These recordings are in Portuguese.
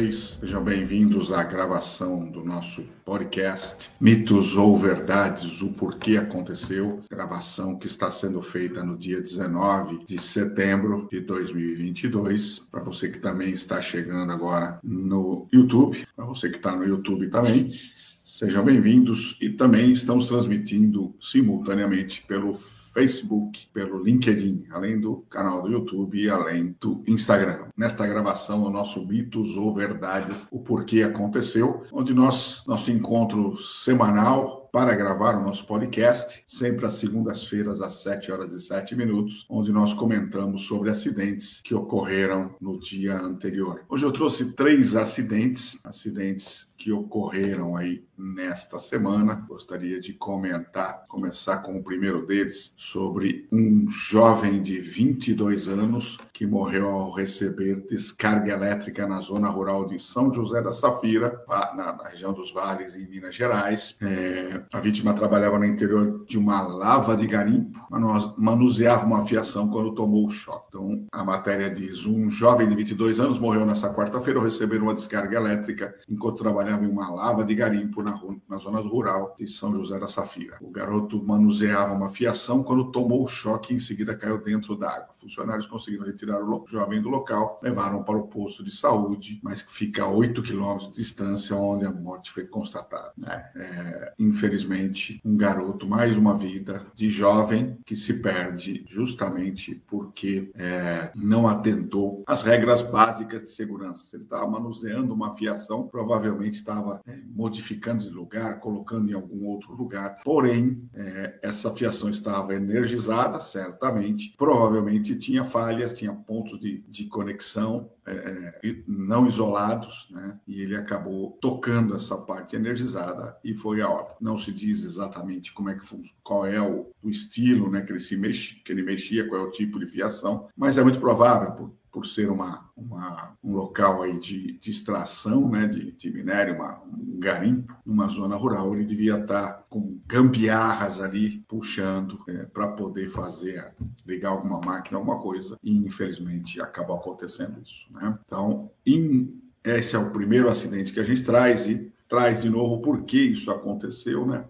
vocês? Sejam bem-vindos à gravação do nosso podcast Mitos ou Verdades, o porquê aconteceu. Gravação que está sendo feita no dia 19 de setembro de 2022. Para você que também está chegando agora no YouTube, para você que está no YouTube também, sejam bem-vindos e também estamos transmitindo simultaneamente pelo Facebook, pelo LinkedIn, além do canal do YouTube e além do Instagram. Nesta gravação, o nosso Mitos ou Verdades, o porquê aconteceu, onde nós, nosso encontro semanal para gravar o nosso podcast, sempre às segundas-feiras, às 7 horas e 7 minutos, onde nós comentamos sobre acidentes que ocorreram no dia anterior. Hoje eu trouxe três acidentes, acidentes que ocorreram aí nesta semana. Gostaria de comentar, começar com o primeiro deles, sobre um jovem de 22 anos que morreu ao receber descarga elétrica na zona rural de São José da Safira, na, na região dos Vales, em Minas Gerais. É, a vítima trabalhava no interior de uma lava de garimpo, manuseava uma fiação quando tomou o choque. Então, a matéria diz: um jovem de 22 anos morreu nessa quarta-feira ao receber uma descarga elétrica enquanto trabalhava em uma lava de garimpo na, na zona rural de São José da Safira. O garoto manuseava uma fiação quando tomou o choque e em seguida caiu dentro da água. Funcionários conseguiram retirar o jovem do local, levaram para o posto de saúde, mas que fica a 8 quilômetros de distância, onde a morte foi constatada. É, é, infelizmente, um garoto, mais uma vida de jovem que se perde justamente porque é, não atentou às regras básicas de segurança. Se ele estava manuseando uma fiação, provavelmente estava é, modificando de lugar, colocando em algum outro lugar. Porém, é, essa fiação estava energizada, certamente, provavelmente tinha falhas, tinha pontos de, de conexão é, é não isolados, né? E ele acabou tocando essa parte energizada e foi a óbito. Não se diz exatamente como é que qual é o, o estilo, né? Que ele se que ele mexia, qual é o tipo de fiação, mas é muito provável por, por ser uma, uma, um local aí de, de extração né, de, de minério, uma, um garimpo, numa zona rural, ele devia estar com gambiarras ali puxando é, para poder fazer, ligar alguma máquina, alguma coisa, e infelizmente acabou acontecendo isso. Né? Então, in, esse é o primeiro acidente que a gente traz e traz de novo por que isso aconteceu, né?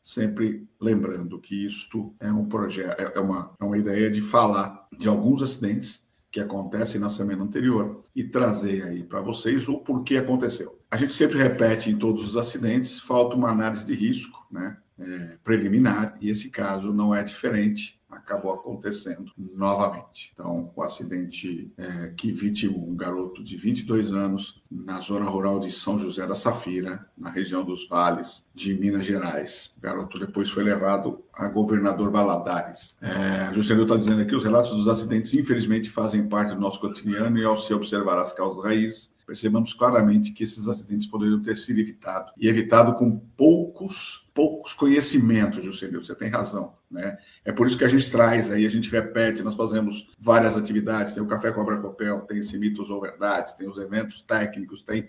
Sempre lembrando que isto é um projeto, é, é uma, é uma ideia de falar de alguns acidentes que acontecem na semana anterior e trazer aí para vocês o porquê aconteceu. A gente sempre repete em todos os acidentes, falta uma análise de risco, né? É, preliminar, e esse caso não é diferente acabou acontecendo novamente. Então, o acidente é, que vitimou um garoto de 22 anos na zona rural de São José da Safira, na região dos Vales de Minas Gerais. O garoto depois foi levado a governador Valadares. É, Juscelino está dizendo aqui, os relatos dos acidentes infelizmente fazem parte do nosso cotidiano e ao se observar as causas raízes, percebemos claramente que esses acidentes poderiam ter sido evitados e evitado com poucos poucos conhecimentos, Juscelino, você tem razão, né? É por isso que a gente traz aí, a gente repete, nós fazemos várias atividades, tem o Café Cobra Copel, tem esse Mitos ou Verdades, tem os eventos técnicos, tem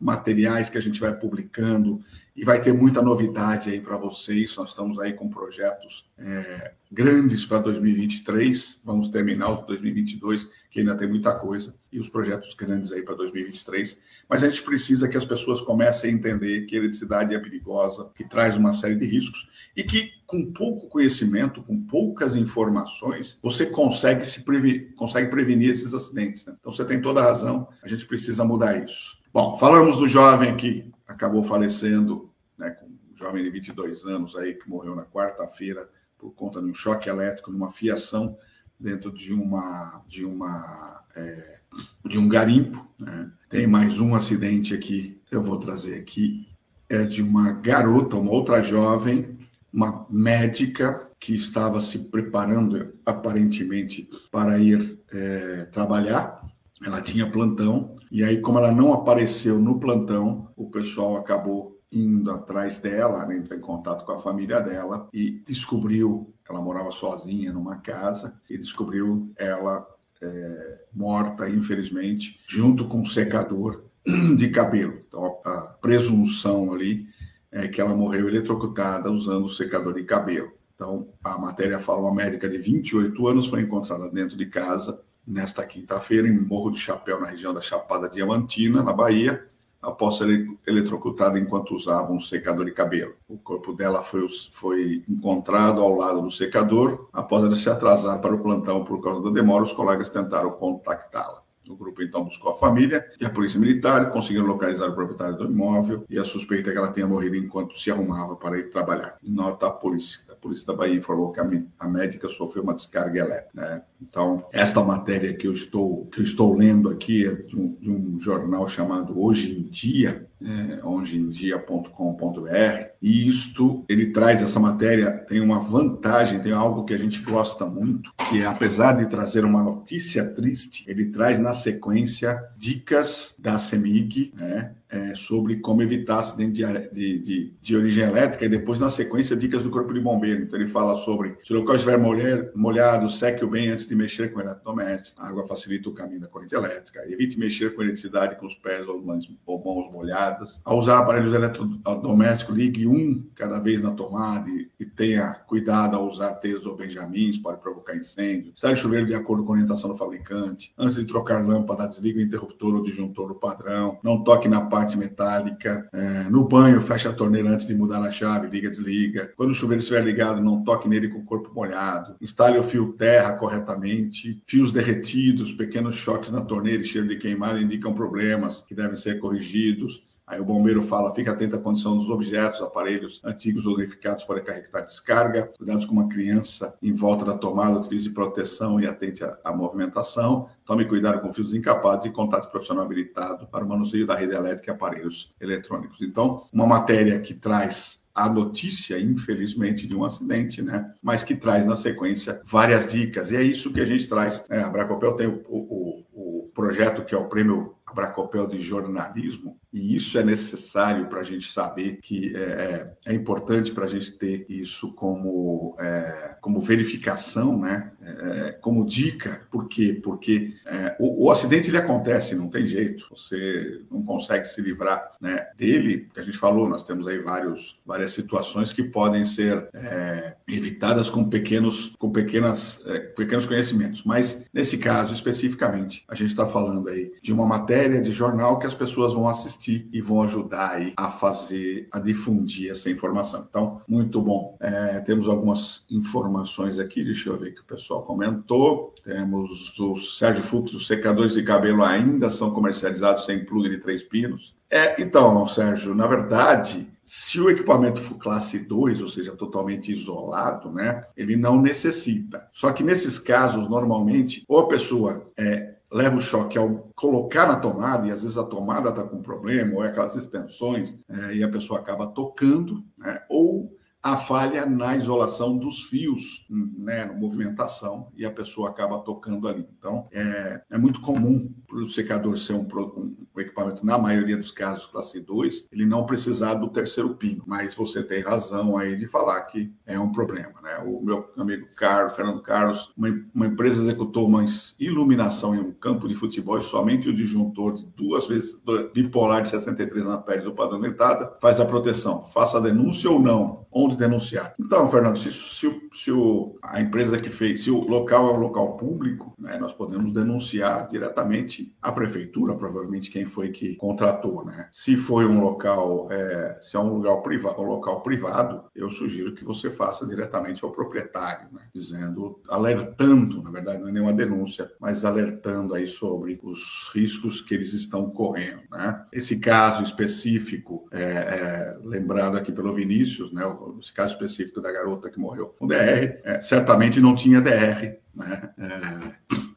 materiais que a gente vai publicando e vai ter muita novidade aí para vocês. Nós estamos aí com projetos é, grandes para 2023, vamos terminar os 2022, que ainda tem muita coisa, e os projetos grandes aí para 2023. Mas a gente precisa que as pessoas comecem a entender que a eletricidade é perigosa, que traz uma série de riscos e que com pouco conhecimento, com poucas informações, você consegue se prevenir, consegue prevenir esses acidentes. Né? Então você tem toda a razão, a gente precisa mudar isso. Bom, falamos do jovem que acabou falecendo, né, com um jovem de 22 anos aí que morreu na quarta-feira por conta de um choque elétrico numa fiação dentro de uma de uma é, de um garimpo. Né? Tem mais um acidente aqui, eu vou trazer aqui, é de uma garota, uma outra jovem, uma médica que estava se preparando aparentemente para ir é, trabalhar ela tinha plantão, e aí, como ela não apareceu no plantão, o pessoal acabou indo atrás dela, né, entrou em contato com a família dela e descobriu, ela morava sozinha numa casa, e descobriu ela é, morta, infelizmente, junto com um secador de cabelo. Então, a presunção ali é que ela morreu eletrocutada usando o secador de cabelo. Então, a matéria fala uma médica de 28 anos foi encontrada dentro de casa nesta quinta-feira em Morro de Chapéu, na região da Chapada Diamantina, na Bahia, após ser eletrocutada enquanto usava um secador de cabelo. O corpo dela foi, foi encontrado ao lado do secador. Após ela se atrasar para o plantão por causa da demora, os colegas tentaram contactá-la. O grupo então buscou a família e a polícia militar, conseguiram localizar o proprietário do imóvel e a suspeita é que ela tenha morrido enquanto se arrumava para ir trabalhar. Nota a polícia. A polícia da Bahia informou que a, médica sofreu uma descarga elétrica. Né? Então, esta matéria que eu estou, que eu estou lendo aqui é de um, de um jornal chamado Hoje em Dia, é, hojeemdia.com.br, e isto, ele traz essa matéria, tem uma vantagem, tem algo que a gente gosta muito, que é, apesar de trazer uma notícia triste, ele traz na sequência dicas da CEMIG, né, é, sobre como evitar acidente de, de, de, de, origem elétrica e depois, na sequência, dicas do Corpo de Bombeiro. Então, ele fala sobre se o local estiver molhado, seque-o bem antes de mexer com o eletrodoméstico. A água facilita o caminho da corrente elétrica. Evite mexer com eletricidade com os pés ou mãos, ou mãos molhadas. Ao usar aparelhos eletrodomésticos, ligue um cada vez na tomada e, e tenha cuidado ao usar teias ou benjamins, pode provocar incêndio. Instale o chuveiro de acordo com a orientação do fabricante. Antes de trocar lâmpada, desligue o interruptor ou disjuntor do padrão. Não toque na parte parte metálica. É, no banho, fecha a torneira antes de mudar a chave, liga, desliga. Quando o chuveiro estiver ligado, não toque nele com o corpo molhado. Instale o fio terra corretamente. Fios derretidos, pequenos choques na torneira e cheiro de queimado indicam problemas que devem ser corrigidos. Aí o bombeiro fala: fique atento à condição dos objetos, aparelhos antigos ou danificados para carregar descarga. Cuidados com uma criança em volta da tomada, utilize proteção e atente à, movimentação. Tome cuidado com fios encapados e contato profissional habilitado para o manuseio da rede elétrica e aparelhos eletrônicos. Então, uma matéria que traz a notícia, infelizmente, de um acidente, né? Mas que traz na sequência várias dicas. E é isso que a gente traz. É, a Bracopel tem o, o, o projeto que é o prêmio Abracopel de jornalismo, e isso é necessário para a gente saber que é, é, é importante para a gente ter isso como, é, como verificação, né? É, como dica. Por quê? Porque é, o, o, acidente ele acontece, não tem jeito. Você não consegue se livrar né, dele. A gente falou, nós temos aí vários, várias situações que podem ser é, evitadas com pequenos, com pequenas, pequenos conhecimentos. Mas nesse caso especificamente, a gente está falando aí de uma matéria de jornal que as pessoas vão assistir e vão ajudar aí a fazer, a difundir essa informação. Então, muito bom. É, temos algumas informações aqui, deixa eu ver que o pessoal comentou. Temos o Sérgio Fux, os secadores de cabelo ainda são comercializados sem plug de três pinos. É, então, Sérgio, na verdade, se o equipamento for classe 2, ou seja, totalmente isolado, né, ele não necessita. Só que nesses casos, normalmente, ou a pessoa é, leva o choque ao colocar na tomada, e às vezes a tomada está com problema, ou é aquelas extensões, é, e a pessoa acaba tocando, né? ou a falha na isolação dos fios, né, na movimentação, e a pessoa acaba tocando ali. Então, é, é muito comum o secador ser um, um, um, equipamento, na maioria dos casos, classe 2, ele não precisar do terceiro pino, mas você tem razão aí de falar que é um problema. Né? O meu amigo Carlos, Fernando Carlos, uma, uma empresa executou uma iluminação em um campo de futebol e somente o disjuntor de duas vezes bipolar de 63 amperes do padrão dentada faz a proteção. Faça a denúncia ou não? Onde denunciar. Então, Fernando, se, se, se o, a empresa que fez, se o local é um local público, né, nós podemos denunciar diretamente a prefeitura, provavelmente quem foi que contratou, né? Se foi um local, é, se é um lugar privado, um local privado, eu sugiro que você faça diretamente ao proprietário, né, dizendo, alertando, na verdade, não é nenhuma denúncia, mas alertando aí sobre os riscos que eles estão correndo, né? Esse caso específico, é, é, lembrado aqui pelo Vinícius, né? esse caso específico da garota que morreu com DR, é, certamente não tinha DR. Né?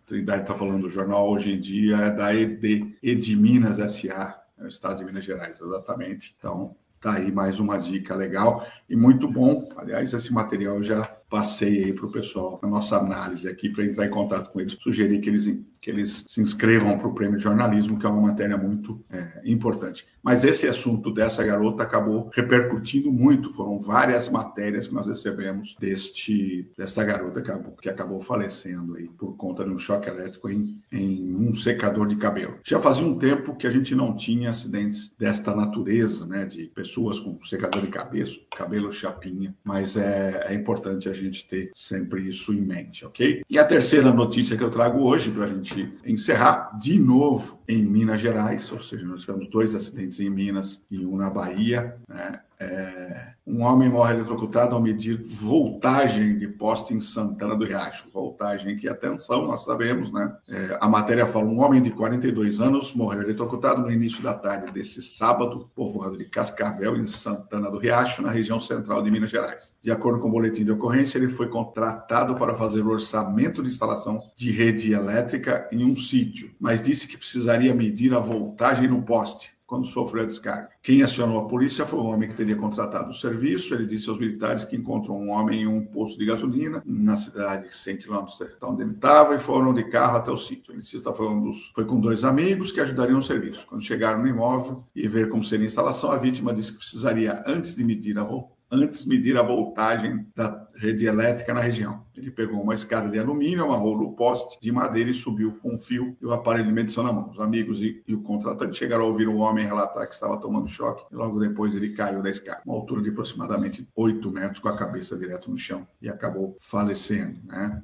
Trindade está falando do jornal hoje em dia, é da ED, ED Minas SA, é o estado de Minas Gerais, exatamente. Então, tá aí mais uma dica legal e muito bom. Aliás, esse material já passei aí para o pessoal, na nossa análise aqui, para entrar em contato com eles, sugerir que eles que eles se inscrevam para o prêmio de jornalismo, que é uma matéria muito é, importante. Mas esse assunto dessa garota acabou repercutindo muito. Foram várias matérias que nós recebemos deste dessa garota que acabou, que acabou falecendo aí por conta de um choque elétrico em, em um secador de cabelo. Já fazia um tempo que a gente não tinha acidentes desta natureza, né, de pessoas com secador de cabelo, cabelo chapinha, mas é, é importante a gente ter sempre isso em mente, ok? E a terceira notícia que eu trago hoje para a gente encerrar, de novo em Minas Gerais, ou seja, nós tivemos dois acidentes em Minas e um na Bahia, né? É, um homem morre eletrocutado ao medir voltagem de poste em Santana do Riacho. Voltagem que, atenção, nós sabemos, né? É, a matéria fala: um homem de 42 anos morreu eletrocutado no início da tarde desse sábado, povoado de Cascavel, em Santana do Riacho, na região central de Minas Gerais. De acordo com o boletim de ocorrência, ele foi contratado para fazer o orçamento de instalação de rede elétrica em um sítio, mas disse que precisaria medir a voltagem no poste quando sofreu a descarga. Quem acionou a polícia foi o homem que teria contratado o serviço. Ele disse aos militares que encontrou um homem em um posto de gasolina na cidade, 100 quilômetros de onde ele estava, e foram de carro até o sítio. Ele está falando dos, foi com dois amigos que ajudariam o serviço. Quando chegaram no imóvel e ver como seria a instalação, a vítima disse que precisaria, antes de medir a antes medir a voltagem da rede elétrica na região. Ele pegou uma escada de alumínio, amarrou no poste de madeira e subiu com um fio e o aparelho de medição na mão. Os amigos e, e o contratante chegaram a ouvir o homem relatar que estava tomando choque e logo depois ele caiu da escada, uma altura de aproximadamente 8 metros, com a cabeça direto no chão e acabou falecendo. Né?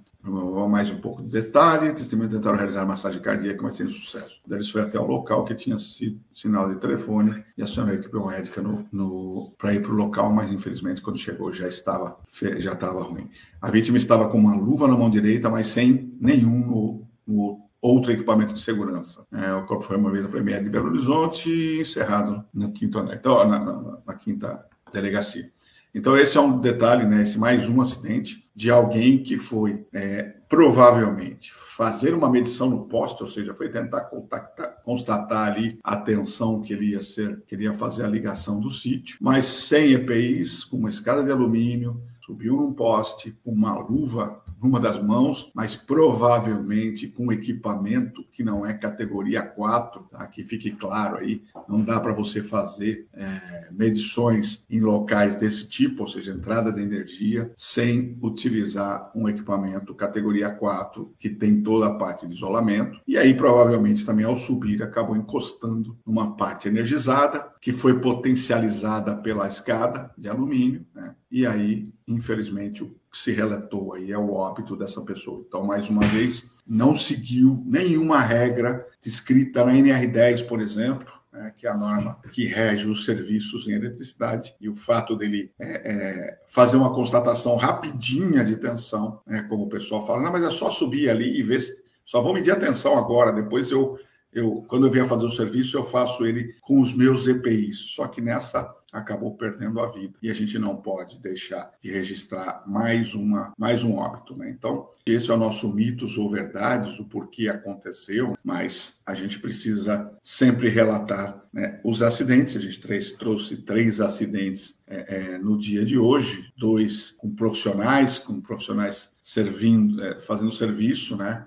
Mais um pouco de detalhe. Testemunhas tentaram realizar massagem cardíaca, mas sem sucesso. Eles foi até o local que tinha sinal de telefone e acionou a equipe médica no, no para ir para o local, mas infelizmente quando chegou já estava já estava ruim. A vítima estava com uma luva na mão direita, mas sem nenhum no, no outro equipamento de segurança. É, o corpo foi movido para a PM de Belo Horizonte e encerrado no quinto andar, então, na, na, na quinta delegacia. Então, esse é um detalhe, né? Esse mais um acidente de alguém que foi é, provavelmente fazer uma medição no poste, ou seja, foi tentar contactar, constatar ali a tensão que ele ia ser, queria fazer a ligação do sítio, mas sem EPIs, com uma escada de alumínio, subiu num poste com uma luva numa das mãos, mas provavelmente com equipamento que não é categoria 4, tá? que fique claro aí, não dá para você fazer é, medições em locais desse tipo, ou seja, entrada de energia, sem utilizar um equipamento categoria 4, que tem toda a parte de isolamento, e aí provavelmente também ao subir acabou encostando numa parte energizada, que foi potencializada pela escada de alumínio, né? e aí, infelizmente, o que se relatou aí é o óbito dessa pessoa. Então, mais uma vez, não seguiu nenhuma regra descrita na NR10, por exemplo, né, que é a norma que rege os serviços em eletricidade, e o fato dele é, é, fazer uma constatação rapidinha de tensão, né, como o pessoal fala, não, mas é só subir ali e ver se. Só vou medir a tensão agora, depois eu, eu quando eu vier fazer o serviço, eu faço ele com os meus EPIs. Só que nessa acabou perdendo a vida. E a gente não pode deixar de registrar mais, uma, mais um óbito. Né? Então, esse é o nosso mitos ou verdades, o porquê aconteceu, mas a gente precisa sempre relatar né, os acidentes. A gente trouxe três acidentes é, é, no dia de hoje, dois com profissionais, com profissionais servindo, é, fazendo serviço, né?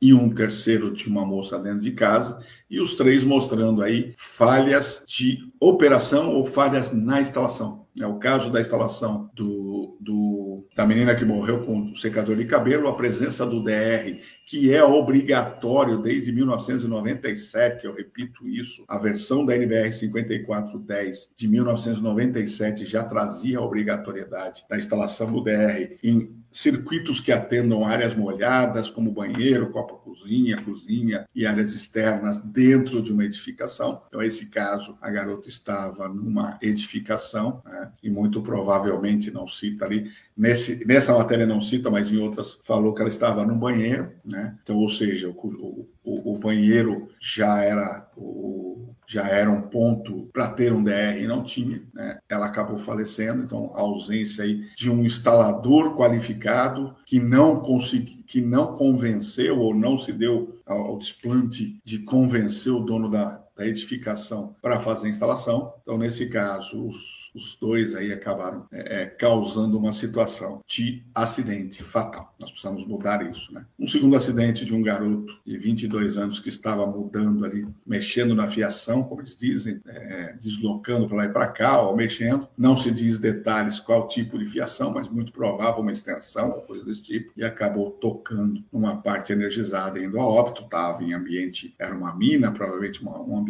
E um terceiro de uma moça dentro de casa, e os três mostrando aí falhas de operação ou falhas na instalação. É o caso da instalação do, do, da menina que morreu com o secador de cabelo, a presença do DR que é obrigatório desde 1997, eu repito isso, a versão da NBR 5410 de 1997 já trazia a obrigatoriedade da instalação do DR em circuitos que atendam áreas molhadas, como banheiro, copa-cozinha, cozinha e áreas externas dentro de uma edificação. Então, esse caso, a garota estava numa edificação né, e muito provavelmente não cita ali, nesse, nessa matéria não cita, mas em outras falou que ela estava no banheiro, né? Né? Então, ou seja, o, o, o banheiro já era o, já era um ponto para ter um DR e não tinha, né? ela acabou falecendo, então a ausência aí de um instalador qualificado que não conseguiu, que não convenceu ou não se deu ao desplante de convencer o dono da, da edificação para fazer a instalação. Então, nesse caso, os, os dois aí acabaram é, é, causando uma situação de acidente fatal. Nós precisamos mudar isso, né? Um segundo acidente de um garoto de 22 anos que estava mudando ali, mexendo na fiação, como eles dizem, é, deslocando para lá e para cá, ou mexendo. Não se diz detalhes qual tipo de fiação, mas muito provável uma extensão, coisa desse tipo, e acabou tocando numa parte energizada indo a óbito, estava em ambiente, era uma mina, provavelmente uma, um ambiente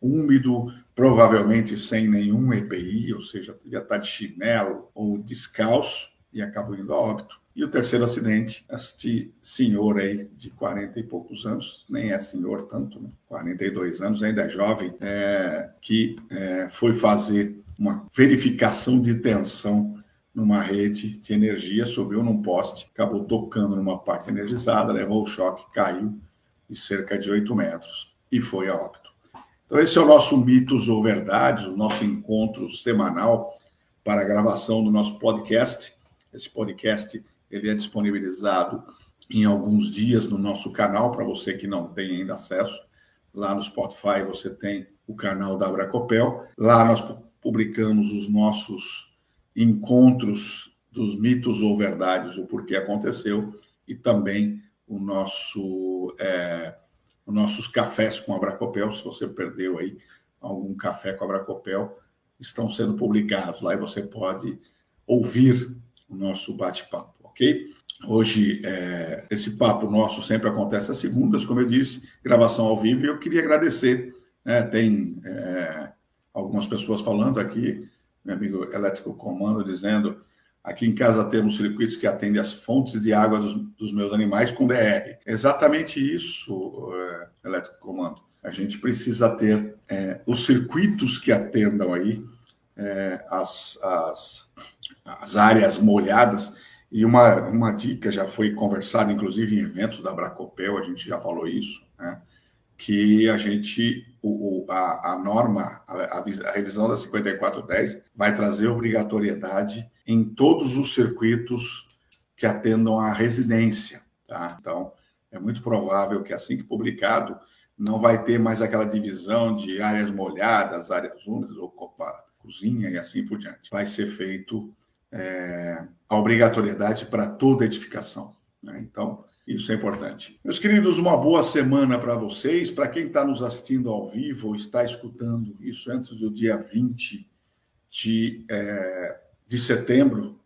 úmido, provavelmente sem nenhum EPI, ou seja, devia estar de chinelo ou descalço, e acabou indo a óbito. E o terceiro acidente, este senhor aí de 40 e poucos anos, nem é senhor tanto, né? 42 anos, ainda é jovem, é, que é, foi fazer uma verificação de tensão numa rede de energia, subiu num poste, acabou tocando numa parte energizada, levou o choque, caiu de cerca de 8 metros e foi a óbito. Então, esse é o nosso Mitos ou Verdades, o nosso encontro semanal para a gravação do nosso podcast. Esse podcast ele é disponibilizado em alguns dias no nosso canal, para você que não tem ainda acesso. Lá no Spotify você tem o canal da Abracopel. Lá nós publicamos os nossos encontros dos mitos ou verdades, o porquê aconteceu, e também o nosso, é, nossos cafés com Abracopel. Se você perdeu aí algum café com Abracopel, estão sendo publicados lá e você pode ouvir o nosso bate-papo, ok? Hoje, é, esse papo nosso sempre acontece às segundas, como eu disse, gravação ao vivo, e eu queria agradecer. Né, tem é, algumas pessoas falando aqui, meu amigo Elétrico Comando, dizendo aqui em casa temos circuitos que atendem as fontes de água dos, dos meus animais com DR. Exatamente isso, é, Elétrico Comando. A gente precisa ter é, os circuitos que atendam aí é, as, as, as áreas molhadas. E uma, uma dica já foi conversada, inclusive em eventos da Bracopel, a gente já falou isso, né? que a gente, o, a, a norma, a, a, revisão da 5410 vai trazer obrigatoriedade em todos os circuitos que atendam à residência, tá? Então, é muito provável que assim que publicado, não vai ter mais aquela divisão de áreas molhadas, áreas úmidas, ou copa, cozinha e assim por diante. Vai ser feito é, a obrigatoriedade para toda edificação. Né? Então, isso é importante. Meus queridos, uma boa semana para vocês. Para quem está nos assistindo ao vivo ou está escutando isso antes do dia 20 de, é, de setembro,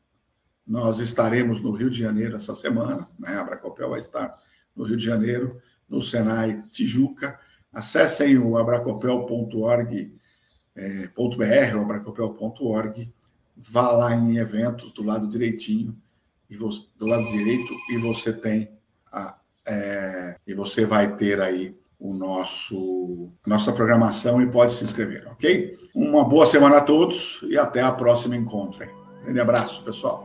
nós estaremos no Rio de Janeiro essa semana. Né? A Bracopel vai estar no Rio de Janeiro, no Senai Tijuca. Acessem o abracopel.org.br, é, abracopel.org, vá lá em eventos do lado direitinho, e você, do lado direito, e você tem é, e você vai ter aí o nosso nossa programação e pode se inscrever, ok? Uma boa semana a todos e até a próxima encontro. Hein? Grande abraço, pessoal.